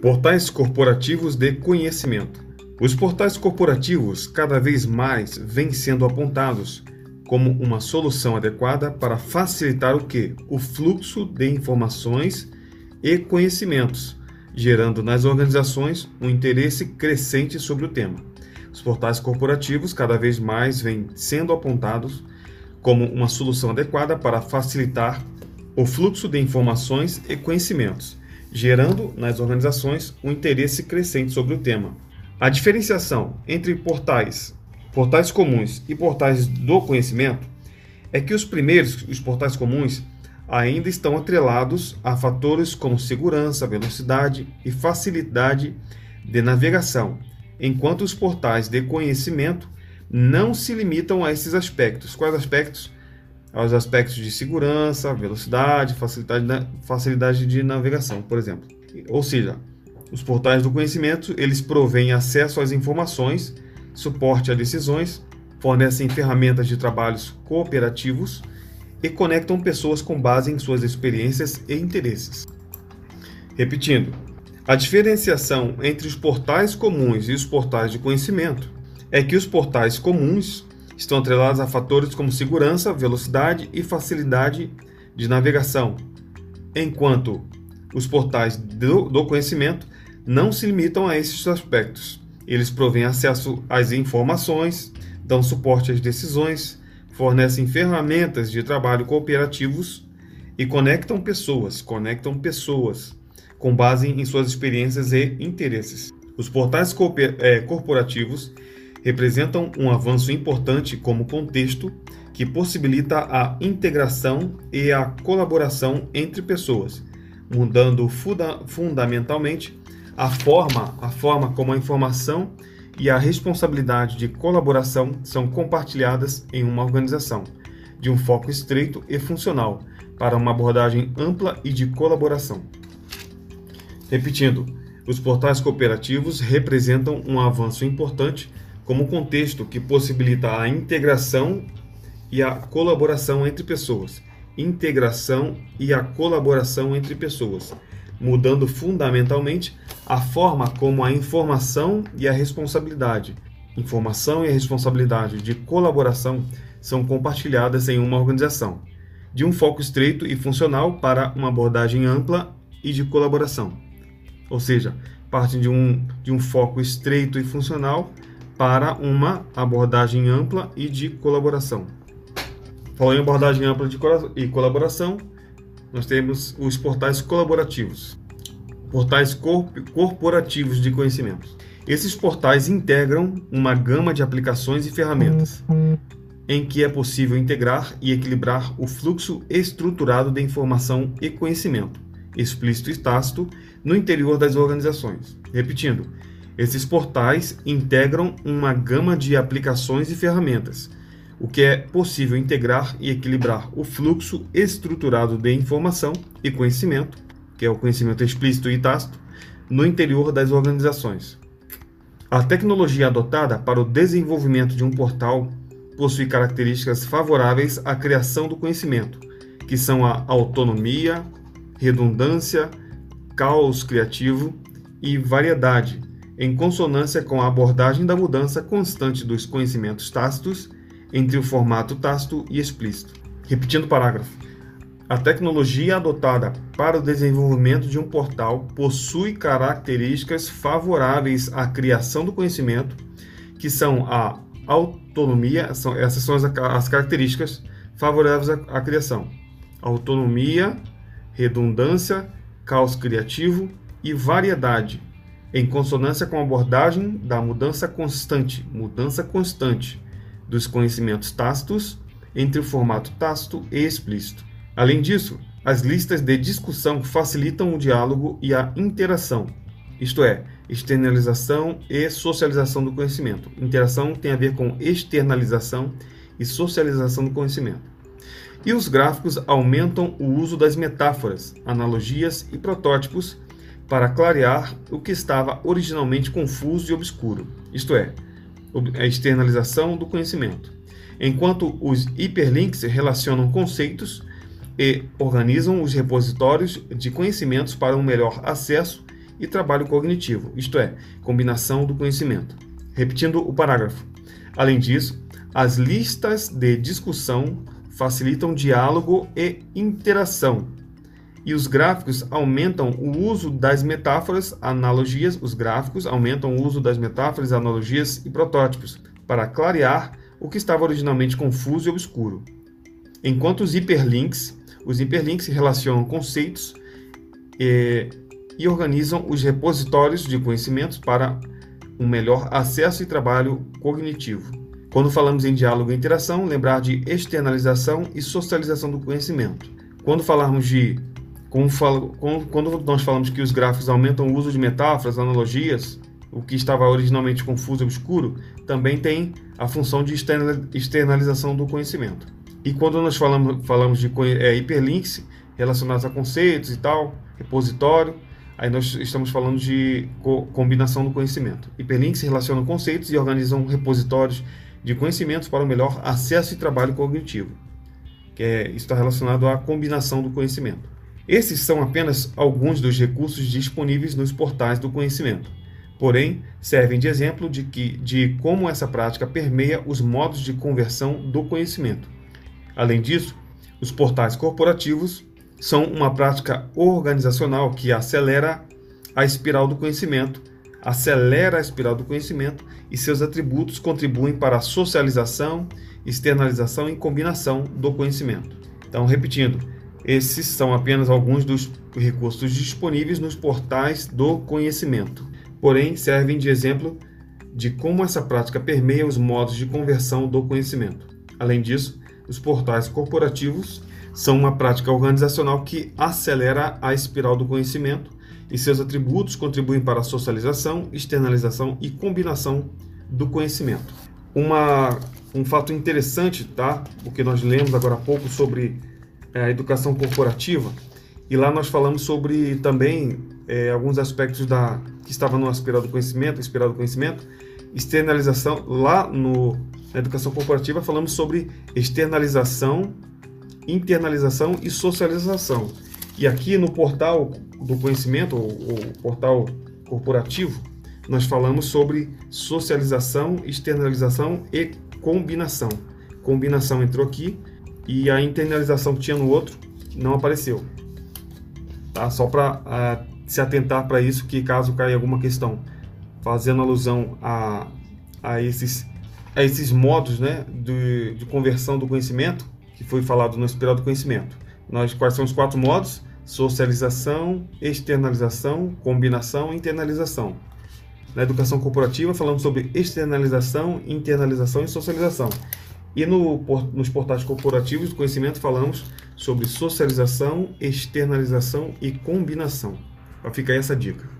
Portais corporativos de conhecimento. Os portais corporativos cada vez mais vêm sendo apontados como uma solução adequada para facilitar o que? O fluxo de informações e conhecimentos, gerando nas organizações um interesse crescente sobre o tema. Os portais corporativos cada vez mais vêm sendo apontados como uma solução adequada para facilitar o fluxo de informações e conhecimentos, gerando nas organizações um interesse crescente sobre o tema. A diferenciação entre portais, portais comuns e portais do conhecimento é que os primeiros, os portais comuns, ainda estão atrelados a fatores como segurança, velocidade e facilidade de navegação, enquanto os portais de conhecimento não se limitam a esses aspectos. Quais aspectos? Aos aspectos de segurança, velocidade, facilidade, facilidade de navegação, por exemplo. Ou seja, os portais do conhecimento, eles provêm acesso às informações, suporte a decisões, fornecem ferramentas de trabalhos cooperativos e conectam pessoas com base em suas experiências e interesses. Repetindo, a diferenciação entre os portais comuns e os portais de conhecimento é que os portais comuns estão atrelados a fatores como segurança, velocidade e facilidade de navegação, enquanto os portais do, do conhecimento não se limitam a esses aspectos. Eles provêm acesso às informações, dão suporte às decisões, fornecem ferramentas de trabalho cooperativos e conectam pessoas, conectam pessoas com base em suas experiências e interesses. Os portais é, corporativos representam um avanço importante como contexto que possibilita a integração e a colaboração entre pessoas, mudando funda fundamentalmente a forma, a forma como a informação e a responsabilidade de colaboração são compartilhadas em uma organização, de um foco estreito e funcional para uma abordagem ampla e de colaboração. Repetindo, os portais cooperativos representam um avanço importante como contexto que possibilita a integração e a colaboração entre pessoas. Integração e a colaboração entre pessoas mudando fundamentalmente a forma como a informação e a responsabilidade, informação e a responsabilidade de colaboração são compartilhadas em uma organização, de um foco estreito e funcional para uma abordagem ampla e de colaboração. Ou seja, partem de um, de um foco estreito e funcional para uma abordagem ampla e de colaboração. Falando em abordagem ampla e colaboração, nós temos os portais colaborativos, portais corporativos de conhecimento. Esses portais integram uma gama de aplicações e ferramentas, em que é possível integrar e equilibrar o fluxo estruturado de informação e conhecimento, explícito e tácito, no interior das organizações. Repetindo, esses portais integram uma gama de aplicações e ferramentas, o que é possível integrar e equilibrar o fluxo estruturado de informação e conhecimento, que é o conhecimento explícito e tácito, no interior das organizações. A tecnologia adotada para o desenvolvimento de um portal possui características favoráveis à criação do conhecimento, que são a autonomia, redundância, caos criativo e variedade, em consonância com a abordagem da mudança constante dos conhecimentos tácitos entre o formato tácito e explícito. Repetindo o parágrafo. A tecnologia adotada para o desenvolvimento de um portal possui características favoráveis à criação do conhecimento, que são a autonomia, são, essas são as, as características favoráveis à, à criação: autonomia, redundância, caos criativo e variedade, em consonância com a abordagem da mudança constante, mudança constante dos conhecimentos tácitos entre o formato tácito e explícito. Além disso, as listas de discussão facilitam o diálogo e a interação, isto é, externalização e socialização do conhecimento. Interação tem a ver com externalização e socialização do conhecimento. E os gráficos aumentam o uso das metáforas, analogias e protótipos para clarear o que estava originalmente confuso e obscuro, isto é, a externalização do conhecimento, enquanto os hiperlinks relacionam conceitos e organizam os repositórios de conhecimentos para um melhor acesso e trabalho cognitivo, isto é, combinação do conhecimento. Repetindo o parágrafo. Além disso, as listas de discussão facilitam diálogo e interação. E os gráficos aumentam o uso das metáforas, analogias, os gráficos aumentam o uso das metáforas, analogias e protótipos para clarear o que estava originalmente confuso e obscuro. Enquanto os hiperlinks, os hiperlinks relacionam conceitos e, e organizam os repositórios de conhecimentos para um melhor acesso e trabalho cognitivo. Quando falamos em diálogo e interação, lembrar de externalização e socialização do conhecimento. Quando falarmos de quando nós falamos que os gráficos aumentam o uso de metáforas, analogias, o que estava originalmente confuso e obscuro, também tem a função de externalização do conhecimento. E quando nós falamos, falamos de é, hiperlinks relacionados a conceitos e tal, repositório, aí nós estamos falando de co combinação do conhecimento. Hiperlinks relacionam conceitos e organizam repositórios de conhecimentos para o melhor acesso e trabalho cognitivo, que é, está relacionado à combinação do conhecimento. Esses são apenas alguns dos recursos disponíveis nos portais do conhecimento porém servem de exemplo de, que, de como essa prática permeia os modos de conversão do conhecimento. Além disso, os portais corporativos são uma prática organizacional que acelera a espiral do conhecimento, acelera a espiral do conhecimento e seus atributos contribuem para a socialização, externalização e combinação do conhecimento. Então, repetindo, esses são apenas alguns dos recursos disponíveis nos portais do conhecimento porém servem de exemplo de como essa prática permeia os modos de conversão do conhecimento. Além disso, os portais corporativos são uma prática organizacional que acelera a espiral do conhecimento e seus atributos contribuem para a socialização, externalização e combinação do conhecimento. Uma, um fato interessante, tá? Porque nós lemos agora há pouco sobre a educação corporativa e lá nós falamos sobre também é, alguns aspectos da que estava no aspirado conhecimento, aspirado conhecimento, externalização. Lá no, na educação corporativa falamos sobre externalização, internalização e socialização. E aqui no portal do conhecimento, o portal corporativo, nós falamos sobre socialização, externalização e combinação. Combinação entrou aqui e a internalização que tinha no outro não apareceu tá? Só para uh, se atentar para isso, que caso caia alguma questão, fazendo alusão a, a, esses, a esses modos né, de, de conversão do conhecimento, que foi falado no espiral do conhecimento. Nós, quais são os quatro modos? Socialização, externalização, combinação e internalização. Na educação corporativa, falamos sobre externalização, internalização e socialização. E no, nos portais corporativos do conhecimento falamos sobre socialização, externalização e combinação. Fica aí essa dica.